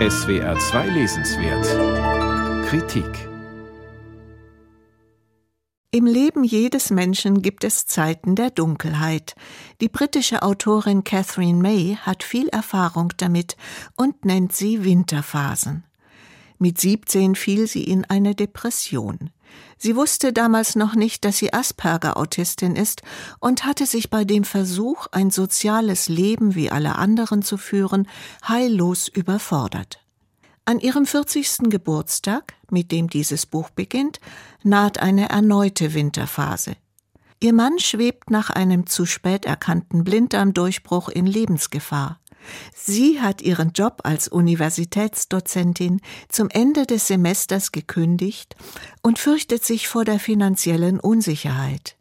SWR 2 Lesenswert Kritik Im Leben jedes Menschen gibt es Zeiten der Dunkelheit. Die britische Autorin Catherine May hat viel Erfahrung damit und nennt sie Winterphasen. Mit 17 fiel sie in eine Depression. Sie wusste damals noch nicht, dass sie Asperger-Autistin ist und hatte sich bei dem Versuch, ein soziales Leben wie alle anderen zu führen, heillos überfordert. An ihrem 40. Geburtstag, mit dem dieses Buch beginnt, naht eine erneute Winterphase. Ihr Mann schwebt nach einem zu spät erkannten Blinddarmdurchbruch in Lebensgefahr. Sie hat ihren Job als Universitätsdozentin zum Ende des Semesters gekündigt und fürchtet sich vor der finanziellen Unsicherheit.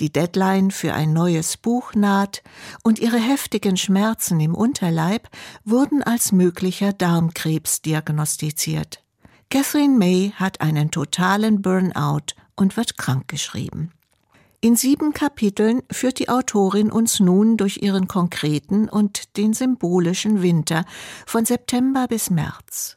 Die Deadline für ein neues Buch naht und ihre heftigen Schmerzen im Unterleib wurden als möglicher Darmkrebs diagnostiziert. Catherine May hat einen totalen Burnout und wird krankgeschrieben. In sieben Kapiteln führt die Autorin uns nun durch ihren konkreten und den symbolischen Winter von September bis März.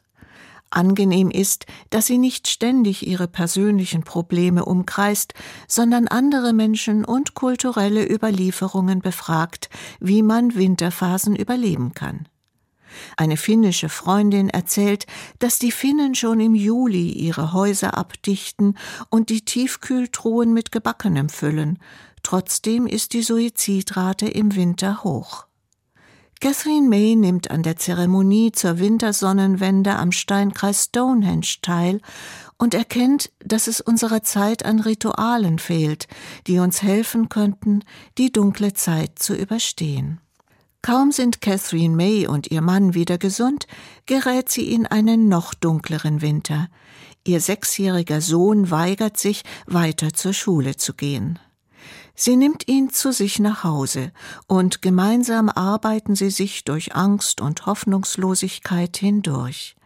Angenehm ist, dass sie nicht ständig ihre persönlichen Probleme umkreist, sondern andere Menschen und kulturelle Überlieferungen befragt, wie man Winterphasen überleben kann. Eine finnische Freundin erzählt, dass die Finnen schon im Juli ihre Häuser abdichten und die Tiefkühltruhen mit Gebackenem füllen. Trotzdem ist die Suizidrate im Winter hoch. Catherine May nimmt an der Zeremonie zur Wintersonnenwende am Steinkreis Stonehenge teil und erkennt, dass es unserer Zeit an Ritualen fehlt, die uns helfen könnten, die dunkle Zeit zu überstehen. Kaum sind Catherine May und ihr Mann wieder gesund, gerät sie in einen noch dunkleren Winter. Ihr sechsjähriger Sohn weigert sich, weiter zur Schule zu gehen. Sie nimmt ihn zu sich nach Hause, und gemeinsam arbeiten sie sich durch Angst und Hoffnungslosigkeit hindurch.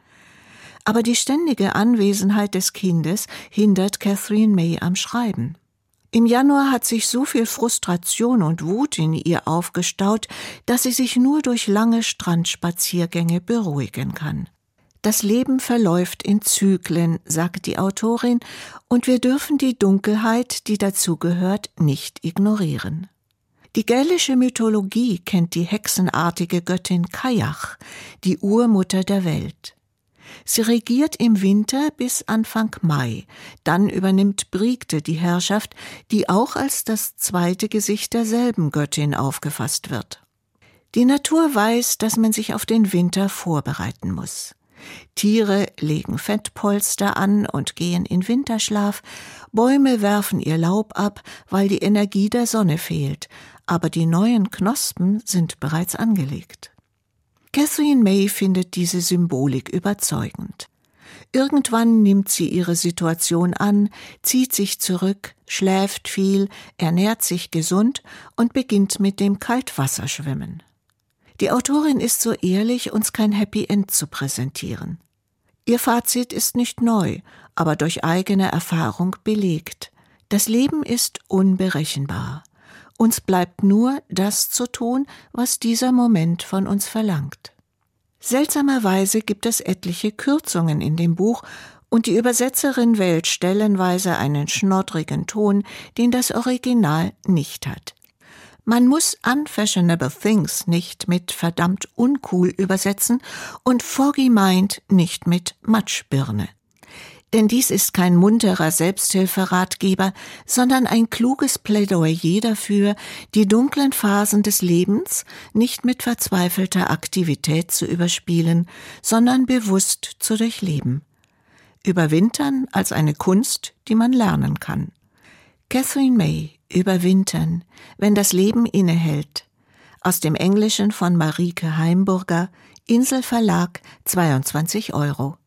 Aber die ständige Anwesenheit des Kindes hindert Catherine May am Schreiben. Im Januar hat sich so viel Frustration und Wut in ihr aufgestaut, dass sie sich nur durch lange Strandspaziergänge beruhigen kann. Das Leben verläuft in Zyklen, sagt die Autorin, und wir dürfen die Dunkelheit, die dazugehört, nicht ignorieren. Die gälische Mythologie kennt die hexenartige Göttin Kajach, die Urmutter der Welt. Sie regiert im Winter bis Anfang Mai. Dann übernimmt Brigde die Herrschaft, die auch als das zweite Gesicht derselben Göttin aufgefasst wird. Die Natur weiß, dass man sich auf den Winter vorbereiten muss. Tiere legen Fettpolster an und gehen in Winterschlaf, Bäume werfen ihr Laub ab, weil die Energie der Sonne fehlt, aber die neuen Knospen sind bereits angelegt. Catherine May findet diese Symbolik überzeugend. Irgendwann nimmt sie ihre Situation an, zieht sich zurück, schläft viel, ernährt sich gesund und beginnt mit dem Kaltwasserschwimmen. Die Autorin ist so ehrlich, uns kein Happy End zu präsentieren. Ihr Fazit ist nicht neu, aber durch eigene Erfahrung belegt. Das Leben ist unberechenbar. Uns bleibt nur das zu tun, was dieser Moment von uns verlangt. Seltsamerweise gibt es etliche Kürzungen in dem Buch, und die Übersetzerin wählt stellenweise einen schnoddrigen Ton, den das Original nicht hat. Man muss unfashionable things nicht mit verdammt uncool übersetzen und Foggy Mind nicht mit Matschbirne. Denn dies ist kein munterer Selbsthilferatgeber, sondern ein kluges Plädoyer dafür, die dunklen Phasen des Lebens nicht mit verzweifelter Aktivität zu überspielen, sondern bewusst zu durchleben. Überwintern als eine Kunst, die man lernen kann. Catherine May, Überwintern, wenn das Leben innehält. Aus dem Englischen von Marike Heimburger, Inselverlag, 22 Euro.